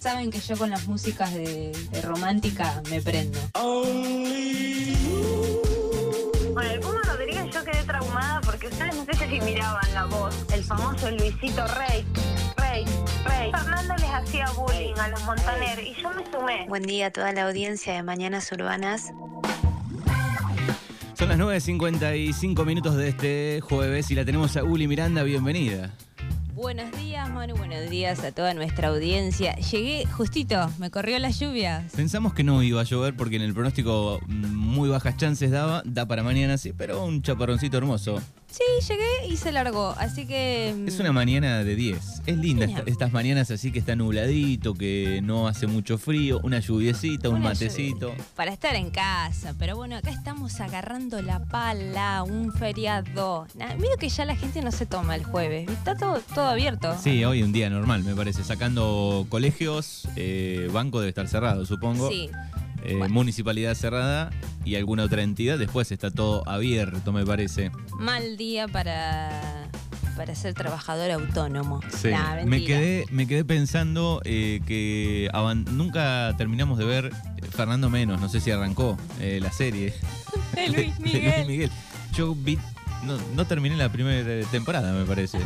Saben que yo con las músicas de, de romántica me prendo. Bueno, el Puma Rodríguez yo quedé traumada porque ustedes no sé si miraban la voz, el famoso Luisito Rey, Rey, Rey. Fernando les hacía bullying a los Montaner y yo me sumé. Buen día a toda la audiencia de Mañanas Urbanas. Son las 9.55 minutos de este jueves y la tenemos a Uli Miranda, bienvenida. Buenos días, Manu. Buenos días a toda nuestra audiencia. Llegué justito, me corrió la lluvia. Pensamos que no iba a llover porque en el pronóstico mm, muy bajas chances daba, da para mañana sí, pero un chaparroncito hermoso. Sí, llegué y se largó, así que... Es mm, una mañana de 10. Es linda esta- estas mañanas así que está nubladito, que no hace mucho frío, una lluviecita, un una matecito. lluvia Para estar en casa, pero bueno, acá estamos agarrando la pala, un feriado. Na- que ya la gente no se toma el jueves, está todo, todo abierto. Sí, hoy un día normal, me parece. Sacando colegios, eh, banco debe estar cerrado, supongo. Sí. Eh, Bueno. Municipalidad cerrada y alguna otra entidad. Después está todo abierto, me parece. Mal día para, para ser trabajador autónomo. Sí. Nah, me, quedé, me quedé pensando eh, que nunca terminamos de ver eh, Fernando Menos. No sé si arrancó eh, la serie. De Luis de Miguel. Luis Miguel. Yo vi. No, no terminé la primera temporada, me parece.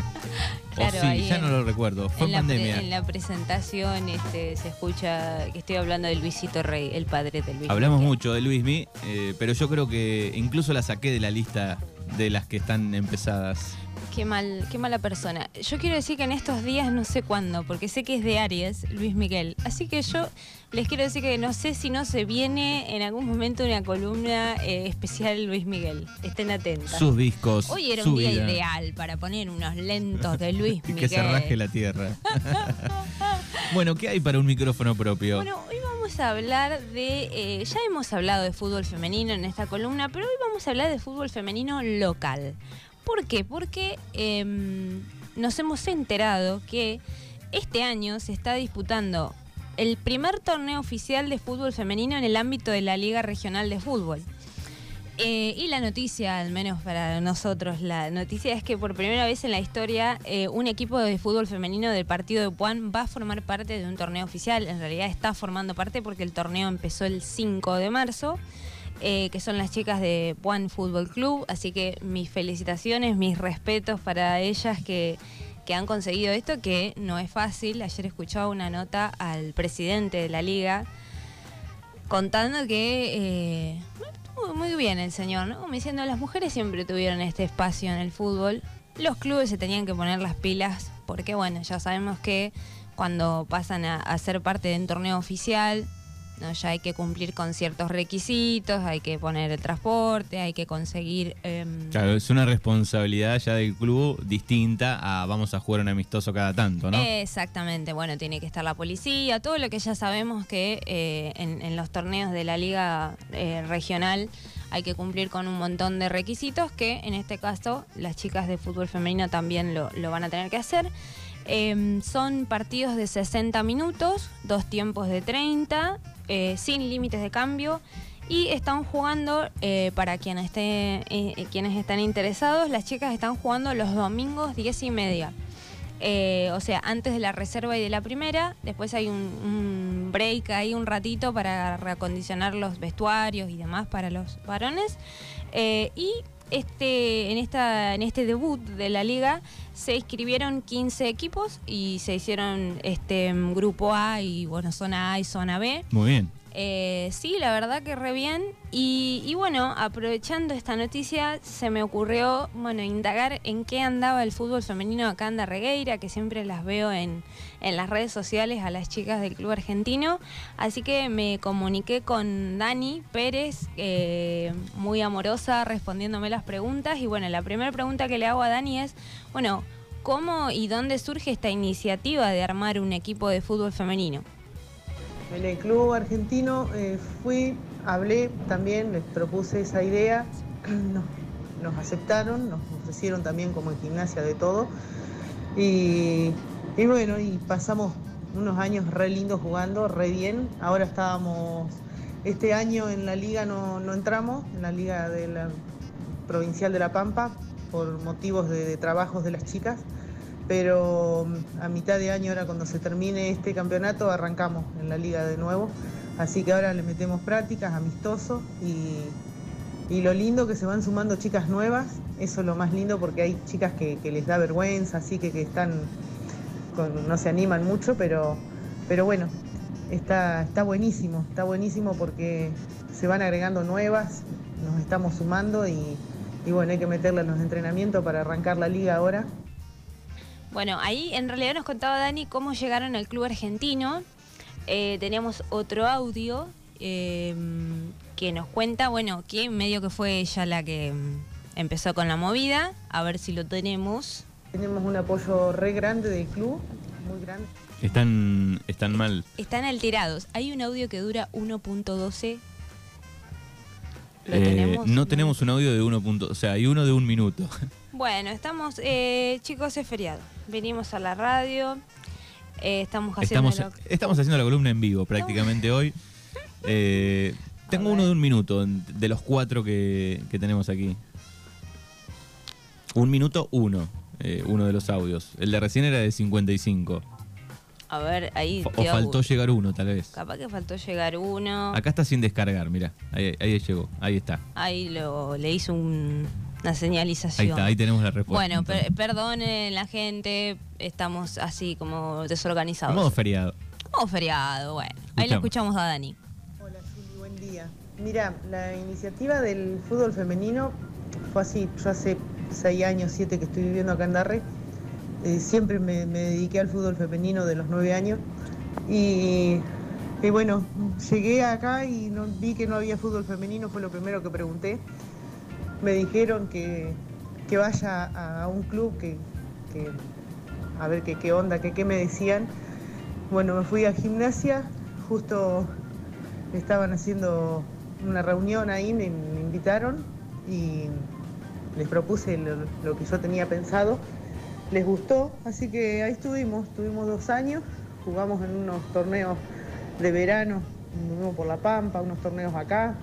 Claro, o sí, ya en- no lo recuerdo. Fue En la, pandemia. en la presentación este, se escucha que estoy hablando de Luisito Rey, el padre de Luis Hablamos Miguel. mucho de Luismi, eh, pero yo creo que incluso la saqué de la lista de las que están empezadas. Qué mal, qué mala persona. Yo quiero decir que en estos días no sé cuándo, porque sé que es de Aries, Luis Miguel. Así que yo les quiero decir que no sé si no se viene en algún momento una columna eh, especial Luis Miguel. Estén atentos. Sus discos. Hoy era un día vida. ideal para poner unos lentos de Luis Y Miguel. que se raje la tierra. bueno, ¿qué hay para un micrófono propio? Bueno, hoy vamos a hablar de. eh, ya hemos hablado de fútbol femenino en esta columna, pero hoy vamos a hablar de fútbol femenino local. ¿Por qué? Porque em, nos hemos enterado que este año se está disputando el primer torneo oficial de fútbol femenino en el ámbito de la Liga Regional de Fútbol. Eh, y la noticia, al menos para nosotros, la noticia es que por primera vez en la historia eh, un equipo de fútbol femenino del partido de Puan va a formar parte de un torneo oficial. En realidad está formando parte porque el torneo empezó el 5 de marzo, eh, que son las chicas de Puan Fútbol Club. Así que mis felicitaciones, mis respetos para ellas que, que han conseguido esto, que no es fácil. Ayer escuchaba una nota al presidente de la liga contando que... eh, muy, bien el señor, ¿no? Como diciendo, las mujeres siempre tuvieron este espacio en el fútbol. Los clubes se tenían que poner las pilas porque, bueno, ya sabemos que cuando pasan a ser parte de un torneo oficial, ¿no? ya hay que cumplir con ciertos requisitos, hay que poner el transporte, hay que conseguir... em, Claro, es una responsabilidad ya del club distinta a vamos a jugar un amistoso cada tanto, ¿no? Exactamente, bueno, tiene que estar la policía, todo lo que ya sabemos que eh, en, en los torneos de la liga eh, regional hay que cumplir con un montón de requisitos que en este caso las chicas de fútbol femenino también lo, lo van a tener que hacer. Eh, son partidos de 60 minutos, dos tiempos de 30, eh, sin límites de cambio. Y están jugando, eh, para quienes, esté, eh, quienes están interesados, las chicas están jugando los domingos 10 y media. O sea, antes de la reserva y de la primera, después hay un, un break ahí un ratito para reacondicionar los vestuarios y demás para los varones. Y este, en, esta, en este debut de la liga se inscribieron 15 equipos y se hicieron este grupo A y bueno, zona A y zona B. Muy bien. Eh, sí, la verdad que re bien. Y, bueno, aprovechando esta noticia, se me ocurrió, bueno, indagar en qué andaba el fútbol femenino acá en Darregueira, que siempre las veo en, en las redes sociales a las chicas del club argentino. Así que me comuniqué con Dani Pérez, eh, muy amorosa, respondiéndome las preguntas. Y bueno, la primera pregunta que le hago a Dani es, bueno, ¿cómo y dónde surge esta iniciativa de armar un equipo de fútbol femenino? En el club argentino eh, fui, hablé también, les propuse esa idea, nos, aceptaron, nos ofrecieron también como en gimnasia de todo. Y, bueno, y pasamos unos años re lindos jugando, re bien. Ahora estábamos, este año en la liga no, no entramos, en la liga de la provincial de La Pampa, por motivos de trabajos de las chicas. Pero mm, a mitad de año, ahora cuando se termine este campeonato, arrancamos en la liga de nuevo. Así que ahora le metemos prácticas, amistosos y, y lo lindo que se van sumando chicas nuevas, eso es lo más lindo porque hay chicas que, les da vergüenza, así que, que están, no se animan mucho, pero, pero bueno, está, está buenísimo, está buenísimo porque se van agregando nuevas, nos estamos sumando y, y bueno, hay que meterle en los entrenamientos para arrancar la liga ahora. Bueno, ahí en realidad nos contaba Dani cómo llegaron al club argentino. Eh, teníamos otro audio eh, que nos cuenta, bueno, que medio que fue ella la que mm, empezó con la movida. A ver si lo tenemos. Tenemos un apoyo re grande del club, muy grande. Están, están mal. Están alterados. Hay un audio que dura 1.12. ¿Lo Eh, tenemos? no tenemos un audio de uno punto, o sea, hay uno de un minuto. Bueno, estamos, eh, chicos, es feriado. Venimos a la radio. eh, estamos haciendo Estamos, estamos haciendo la columna en vivo prácticamente hoy. Eh, tengo uno de un minuto de los cuatro que, que tenemos aquí. Un minuto, uno. uno de los audios. El de recién era de 55. A ver, ahí. O, faltó llegar uno, tal vez. Capaz que faltó llegar uno. Acá está sin descargar, mira. Ahí, ahí llegó. Ahí está. Ahí lo, le hizo un- una señalización. Ahí está, ahí tenemos la respuesta. Bueno, per- perdonen la gente, estamos así como desorganizados. modo feriado. Como feriado, bueno. Ahí lo Escuchamos. escuchamos a Dani. Hola Juli, buen día. Mira, la iniciativa del fútbol femenino fue así. Yo hace seis años, siete que estoy viviendo acá en Darre. Eh, siempre me, me dediqué al fútbol femenino de los nueve años. Y, y bueno, llegué acá y no, vi que no había fútbol femenino, fue lo primero que pregunté. Me dijeron que, que vaya a, un club que, a ver qué, onda, qué me decían. Bueno, me fui a gimnasia, justo estaban haciendo una reunión ahí, me, me invitaron y les propuse lo, lo que yo tenía pensado. Les gustó, así que ahí estuvimos, estuvimos dos años, jugamos en unos torneos de verano, uno por La Pampa, unos torneos acá,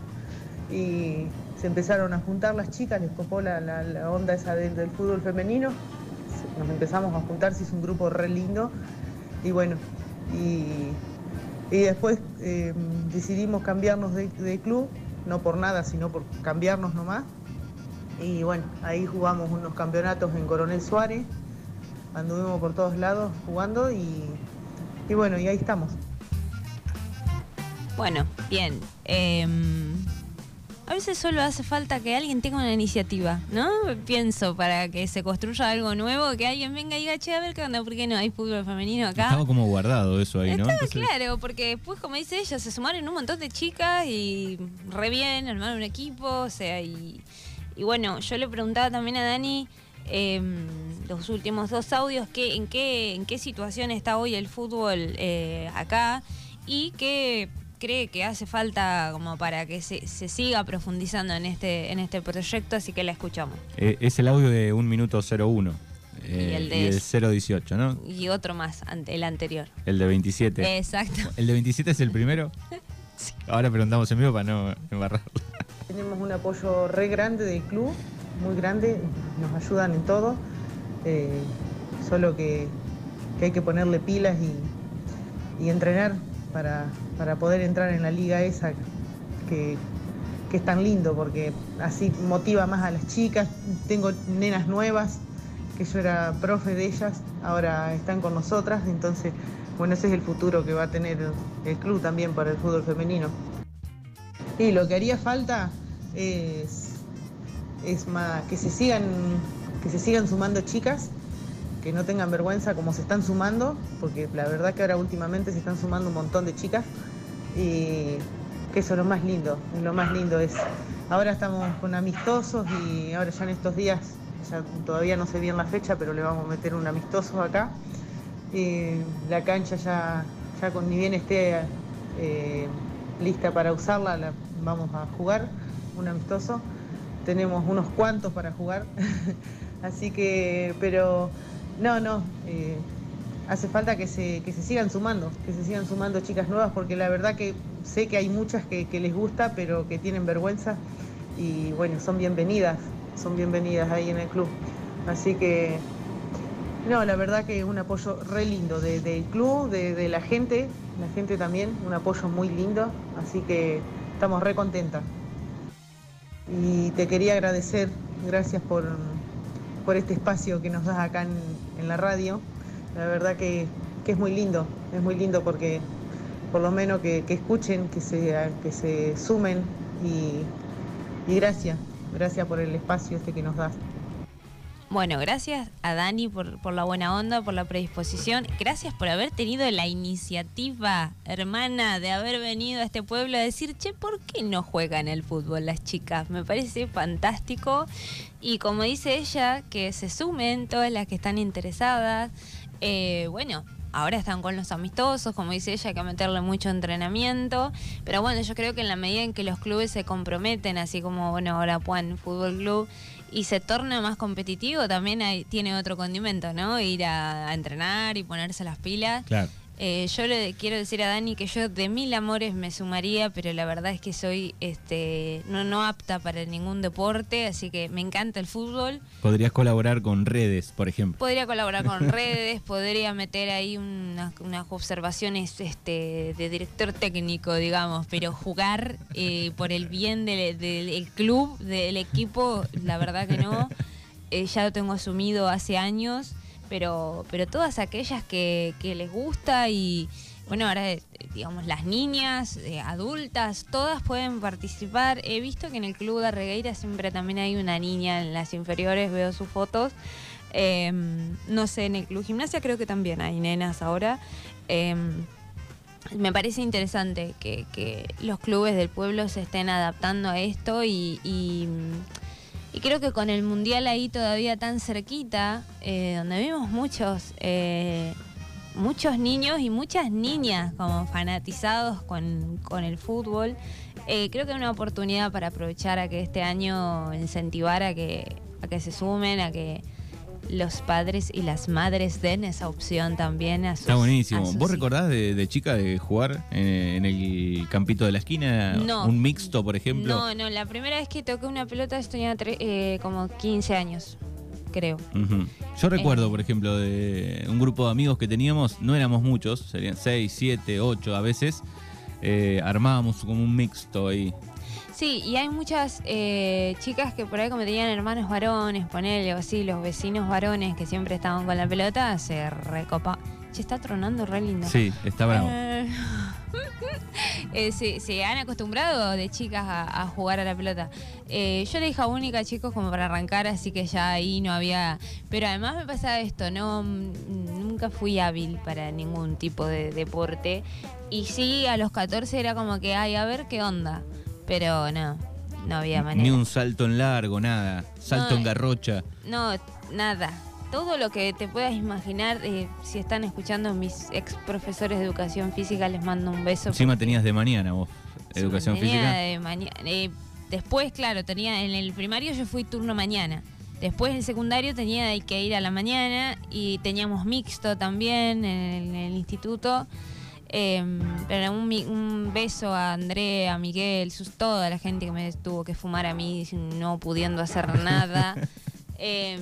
y se empezaron a juntar las chicas, les copó la, la- onda esa del, fútbol femenino, nos empezamos a juntar, se hizo un grupo re lindo, y bueno, y, y después eh, decidimos cambiarnos de club, no por nada, sino por cambiarnos nomás. Y bueno, ahí jugamos unos campeonatos en Coronel Suárez, anduvimos por todos lados jugando y, y bueno, y ahí estamos. Bueno, bien. em, a veces solo hace falta que alguien tenga una iniciativa, ¿no? Pienso, para que se construya algo nuevo, que alguien venga y diga, che, a ver qué onda, ¿por qué no hay fútbol femenino acá? Estaba como guardado eso ahí, ¿no? Estaba Entonces- claro, porque después, como dice ella, se sumaron un montón de chicas y re bien, armaron un equipo, o sea, y, y bueno, yo le preguntaba también a Dani em, los últimos dos audios, que, en, qué, en qué situación está hoy el fútbol eh, acá y qué cree que hace falta como para que se, se siga profundizando en este, en este proyecto, así que la escuchamos. Eh, es el audio de un minuto 01. eh, Y el de- y el 018, ¿no? Y otro más, ante, el anterior. El de 27. Exacto. ¿El de 27 es el primero? Ahora preguntamos en vivo para no embarrarlo. Tenemos un apoyo re grande del club, muy grande, nos ayudan en todo, eh, solo que, que hay que ponerle pilas y, y entrenar para, para poder entrar en la liga esa que, que es tan lindo, porque así motiva más a las chicas. Tengo nenas nuevas, que yo era profe de ellas, ahora están con nosotras, entonces, bueno, ese es el futuro que va a tener el club también para el fútbol femenino. Y lo que haría falta es, es más que se sigan que se sigan sumando chicas, que no tengan vergüenza como se están sumando, porque la verdad que ahora últimamente se están sumando un montón de chicas y que eso es lo más lindo, lo más lindo es. Ahora estamos con amistosos y ahora ya en estos días, ya todavía no sé bien la fecha, pero le vamos a meter un amistoso acá. Y la cancha ya, ya con ni bien esté eh, lista para usarla, la vamos a jugar, un amistoso. Tenemos unos cuantos para jugar, así que, pero no, no, eh, hace falta que se, que se sigan sumando, que se sigan sumando chicas nuevas, porque la verdad que sé que hay muchas que, que les gusta, pero que tienen vergüenza y bueno, son bienvenidas, son bienvenidas ahí en el club. Así que No, la verdad que es un apoyo re lindo de- del club, de, de la gente, la gente también, un apoyo muy lindo, así que estamos re contentas. Y te quería agradecer, gracias por, por este espacio que nos das acá en, la radio. La verdad que, que es muy lindo, es muy lindo porque por lo menos que, que escuchen, que se, que se sumen y, y gracias, gracias por el espacio este que nos das. Bueno, gracias a Dani por, por la buena onda, por la predisposición. Gracias por haber tenido la iniciativa, hermana, de haber venido a este pueblo a decir, che, ¿por qué no juegan el fútbol las chicas? Me parece fantástico. Y como dice ella, que se sumen todas las que están interesadas. Eh, bueno, ahora están con los amistosos, como dice ella, hay que meterle mucho entrenamiento. Pero bueno, yo creo que en la medida en que los clubes se comprometen, así como, bueno, ahora Juan Fútbol Club, y se torna más competitivo, también hay- tiene otro condimento, ¿no? Ir a, a entrenar y ponerse las pilas. Claro. Eh, yo le quiero decir a Dani que yo de mil amores me sumaría, pero la verdad es que soy este no, no apta para ningún deporte, así que me encanta el fútbol. Podrías colaborar con redes, por ejemplo. Podría colaborar con redes, podría meter ahí unas, unas observaciones este, de director técnico, digamos, pero jugar eh, por el bien del, del club, del equipo, la verdad que no. Eh, ya lo tengo asumido hace años, pero, pero todas aquellas que, les gusta y, bueno, ahora, eh, digamos, las niñas, eh, adultas, todas pueden participar. He visto que en el Club de Regueira siempre también hay una niña en las inferiores, veo sus fotos. Eh, no sé, en el Club Gimnasia creo que también hay nenas ahora. Eh, me parece interesante que, los clubes del pueblo se estén adaptando a esto y, y creo que con el mundial ahí todavía tan cerquita, eh, donde vimos muchos, eh, muchos niños y muchas niñas como fanatizados con, con el fútbol, eh, creo que es una oportunidad para aprovechar a que este año incentivar a que, a que se sumen, a que los padres y las madres den esa opción también a sus Está buenísimo. sus ¿Vos hijos. recordás de, de chica de jugar en, en el campito de la esquina? No. Un mixto, por ejemplo. No, no, la primera vez que toqué una pelota yo tenía eh, como 15 años, creo. Yo recuerdo, Eh. por ejemplo, de un grupo de amigos que teníamos, no éramos muchos, serían 6, 7, 8 a veces. eh, armábamos como un mixto ahí. Sí, y hay muchas eh, chicas que por ahí como tenían hermanos varones, ponele o así, los vecinos varones que siempre estaban con la pelota, se recopa. Che, está tronando re lindo. Sí, está bravo. Eh, eh, se, se han acostumbrado de chicas a, a jugar a la pelota. Eh, yo era hija única, chicos, como para arrancar, así que ya ahí no había. Pero además me pasaba esto, no nunca fui hábil para ningún tipo de deporte. Y sí, a los 14 era como que, ay, a ver qué onda. Pero no, no había manera. Ni un salto en largo, nada. Salto No, en garrocha. No, nada. Todo lo que te puedas imaginar, eh, si están escuchando mis ex profesores de educación física, les mando un beso. Encima tenías de mañana vos, educación Tenía física. de maña- eh, después, claro, tenía en el primario yo fui turno mañana. Después en secundario tenía que ir a la mañana y teníamos mixto también en el, en el instituto. Eh, pero un, un beso a Andrea, a Miguel, sus, toda la gente que me tuvo que fumar a mí no pudiendo hacer nada. Eh,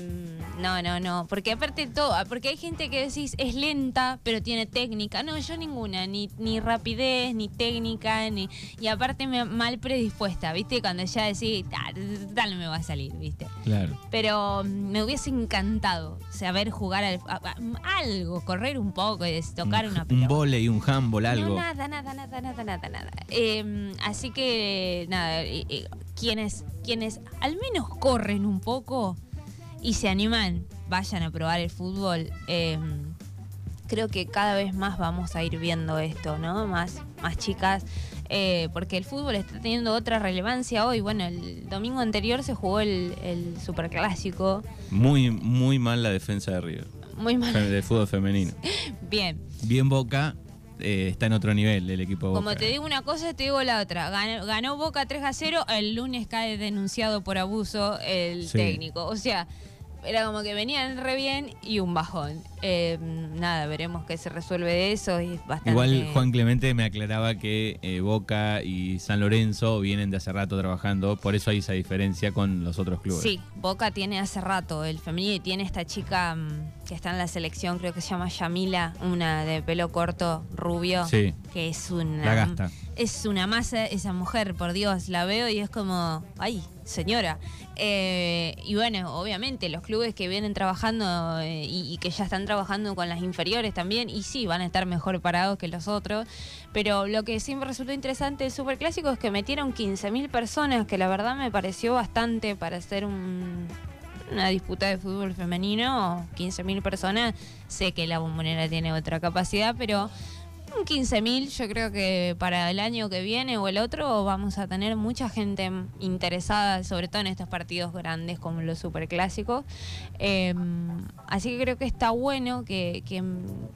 no, no, no. Porque aparte todo, porque hay gente que decís es lenta, pero tiene técnica. No, yo ninguna, ni, ni rapidez, ni técnica, ni. Y aparte me, mal predispuesta, ¿viste? Cuando ya decís, "Ah, tal no me va a salir, ¿viste? Claro. Pero mm, me hubiese encantado saber jugar al- a- a- algo, correr un poco y tocar una Un pelota. volei, un handball, algo. No, nada, nada, nada, nada, nada, nada. Eh, así que, nada, eh, quienes, quienes al menos corren un poco y se animan, vayan a probar el fútbol. eh, creo que cada vez más vamos a ir viendo esto, ¿no? Más, más chicas. eh, porque el fútbol está teniendo otra relevancia hoy. Bueno, el domingo anterior se jugó el, el superclásico. Muy, muy mal la defensa de River. Muy mal. De fútbol femenino. Bien. Bien Boca, eh, está en otro nivel el equipo Boca. Como te digo una cosa, te digo la otra. Ganó, ganó Boca 3 a 0, el lunes cae denunciado por abuso el Sí. técnico. O sea, era como que venían re bien y un bajón. Eh, nada, veremos qué se resuelve de eso. Y es bastante... Igual Juan Clemente me aclaraba que eh, Boca y San Lorenzo vienen de hace rato trabajando, por eso hay esa diferencia con los otros clubes. Sí, Boca tiene hace rato el femenino y tiene esta chica mm, que está en la selección, creo que se llama Yamila, una de pelo corto, rubio, Sí. que es una La gasta. es una masa esa mujer, por Dios, la veo y es como, ay, señora. Eh, y bueno, obviamente los clubes que vienen trabajando eh, y, y que ya están trabajando con las inferiores también, y sí, van a estar mejor parados que los otros. Pero lo que me resultó interesante del Superclásico es que metieron 15.000 personas, que la verdad me pareció bastante para hacer un, una disputa de fútbol femenino, 15.000 personas, sé que la bombonera tiene otra capacidad, pero un 15.000 yo creo que para el año que viene o el otro vamos a tener mucha gente interesada, sobre todo en estos partidos grandes como los superclásicos. Eh, así que creo que está bueno que, que,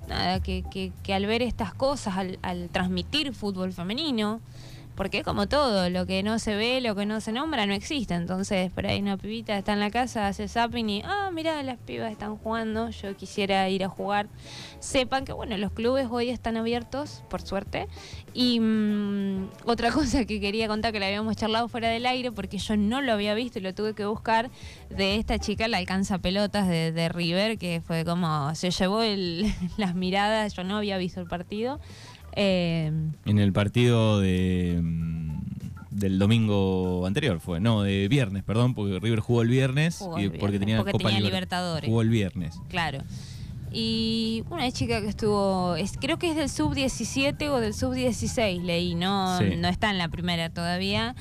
nada, que, al ver estas cosas, al, al transmitir fútbol femenino, porque como todo, lo que no se ve, lo que no se nombra, no existe. Entonces, por ahí una pibita está en la casa, hace zapping y, ah, mira, las pibas están jugando, yo quisiera ir a jugar. Sepan que, bueno, los clubes hoy están abiertos, por suerte. Y mm, otra cosa que quería contar, que le habíamos charlado fuera del aire, porque yo no lo había visto y lo tuve que buscar, de esta chica, la alcanza pelotas de, de River, que fue como, se llevó el- las miradas, yo no había visto el partido. Eh, En el partido de mm, del domingo anterior fue, no, de viernes, perdón, porque River jugó el viernes Jugó y el porque viernes, tenía porque Copa tenía Liber- Libertadores. Jugó el viernes. Claro. Y una chica que estuvo, es, creo que es del sub-17 o del sub-16, leí, no, Sí. no está en la primera todavía.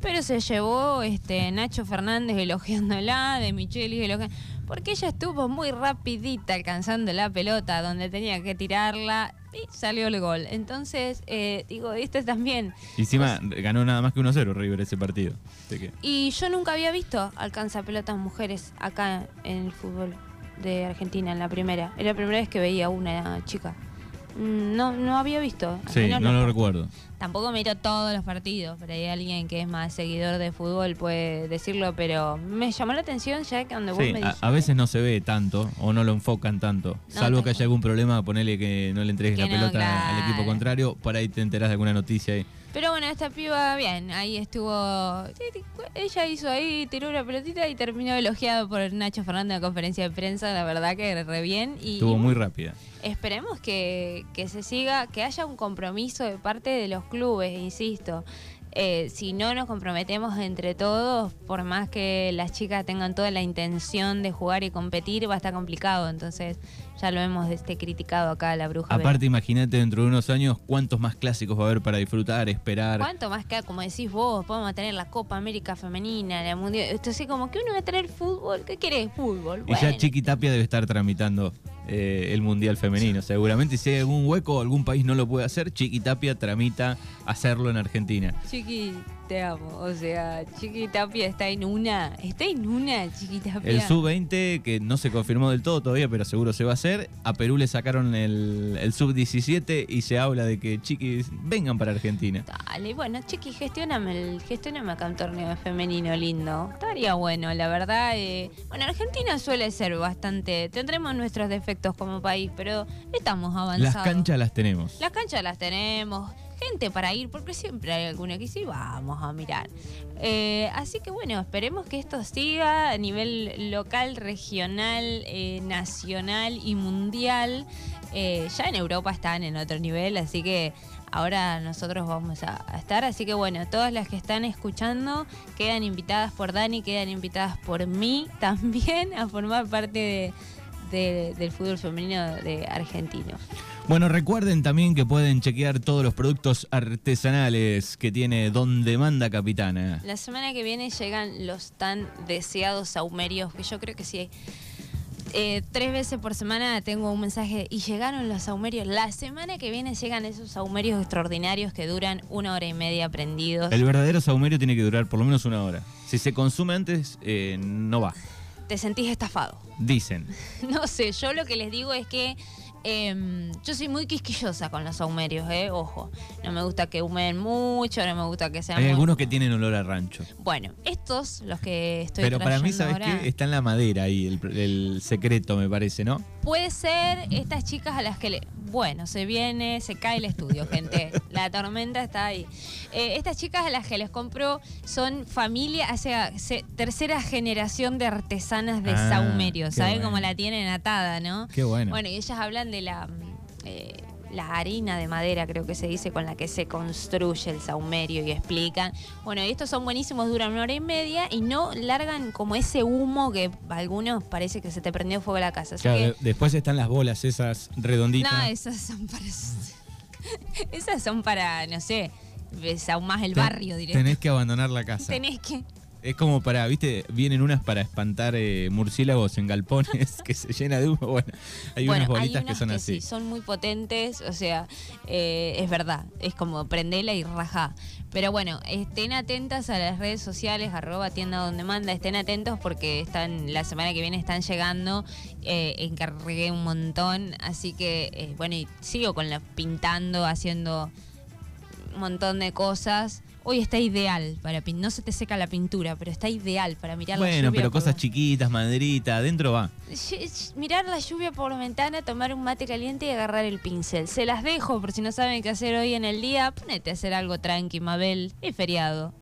Pero se llevó este Nacho Fernández elogiándola, de Michelis elogiando. Porque ella estuvo muy rapidita alcanzando la pelota donde tenía que tirarla y salió el gol. Entonces, eh, digo, esto también. Y encima ganó nada más que 1-0 River ese partido. Que- Y yo nunca había visto alcanza pelotas mujeres acá en el fútbol de Argentina, en la primera. Era la primera vez que veía una chica. Mm, No, no había visto. Sí, no los- lo recuerdo. Tampoco miro todos los partidos, pero hay alguien que es más seguidor de fútbol puede decirlo, pero me llamó la atención ya que cuando vos Sí, me a, dijiste a veces no se ve tanto o no lo enfocan tanto. No, Salvo que haya algún problema, ponele que no le entregues Que la no, pelota al equipo claro. contrario, por ahí te enterás de alguna noticia ahí. Pero bueno, esta piba, bien, ahí estuvo. Ella hizo ahí, tiró una pelotita y terminó elogiado por Nacho Fernández en la conferencia de prensa. La verdad que re bien. Y, Estuvo muy rápida. Esperemos que, que se siga, que haya un compromiso de parte de los clubes, insisto. Eh, si no nos comprometemos entre todos, por más que las chicas tengan toda la intención de jugar y competir, va a estar complicado. Entonces, ya lo hemos este, criticado acá la bruja. Aparte, imagínate dentro de unos años cuántos más clásicos va a haber para disfrutar, esperar. ¿Cuánto más que, como decís vos, podemos tener la Copa América Femenina, la Mundial? Esto así como que uno va a tener fútbol. ¿Qué querés? Fútbol. Y ya. Chiqui Tapia debe estar tramitando eh, el Mundial Femenino. Seguramente si hay algún hueco o algún país no lo puede hacer, Chiqui Tapia tramita hacerlo en Argentina. Chiqui, te amo. O sea, Chiqui Tapia está en una. Está en una, Chiqui Tapia. El Sub-20, que no se confirmó del todo todavía, pero seguro se va a hacer. A Perú le sacaron el, el Sub-17 y se habla de que Chiqui vengan para Argentina. Dale, bueno, Chiqui, gestioname, el, gestioname acá un torneo femenino lindo. Estaría bueno, la verdad. eh, bueno, Argentina suele ser bastante. Tendremos nuestros defectos como país, pero estamos avanzados. Las canchas las tenemos. Las canchas las tenemos, gente para ir, porque siempre hay alguna que sí, vamos a mirar. Eh, así que bueno, esperemos que esto siga a nivel local, regional, eh, nacional y mundial. Eh, ya en Europa están en otro nivel, así que ahora nosotros vamos a, estar. Así que bueno, todas las que están escuchando quedan invitadas por Dani, quedan invitadas por mí también a formar parte de- de- del fútbol femenino de argentino. Bueno, recuerden también que pueden chequear todos los productos artesanales que tiene Donde Manda Capitana. La semana que viene llegan los tan deseados saumerios, que yo creo que sí. eh, tres veces por semana tengo un mensaje y llegaron los saumerios. La semana que viene llegan esos saumerios extraordinarios que duran una hora y media prendidos. El verdadero saumerio tiene que durar por lo menos una hora. Si se consume antes, eh, no va. Te sentís estafado. Dicen. No sé, yo lo que les digo es que em, yo soy muy quisquillosa con los saumerios, eh, ojo. No me gusta que humen mucho, no me gusta que sean Hay muy- algunos que tienen olor a rancho. Bueno, estos, los que estoy Pero para mí, ¿sabes ahora, qué? Está en la madera ahí, el, el secreto, me parece, ¿no? Puede ser estas chicas a las que le... Bueno, se viene, se cae el estudio, gente. La tormenta está ahí. Eh, estas chicas a las que les compro son familia, sea, se- tercera generación de artesanas de Ah, saumerio. ¿Saben bueno. cómo la tienen atada, no? Qué bueno. Bueno, y ellas hablan de la, mm, eh, la harina de madera, creo que se dice, con la que se construye el saumerio y explican. Bueno, y estos son buenísimos, duran una hora y media y no largan como ese humo que a algunos parece que se te prendió fuego la casa. Claro, que, después están las bolas esas redonditas. no, esas son para. esas son para, no sé, más el Ten- barrio directo. Tenés que abandonar la casa. Tenés que. Es como para, viste, vienen unas para espantar eh, murciélagos en galpones que se llena de humo. Bueno, hay bueno, unas bolitas hay que son así. sí, son muy potentes, o sea, eh, es verdad, es como prendela y rajá. Pero bueno, estén atentas a las redes sociales, arroba tienda donde manda, estén atentos porque están la semana que viene están llegando, eh, encargué un montón, así que eh, bueno, y sigo con la pintando, haciendo un montón de cosas. Hoy está ideal para pintar, no se te seca la pintura, pero está ideal para mirar la Bueno, lluvia pero por cosas la- chiquitas, maderita, adentro va. Mirar la lluvia por la ventana, tomar un mate caliente y agarrar el pincel. Se las dejo por si no saben qué hacer hoy en el día. Ponete a hacer algo tranqui, Mabel. Es feriado.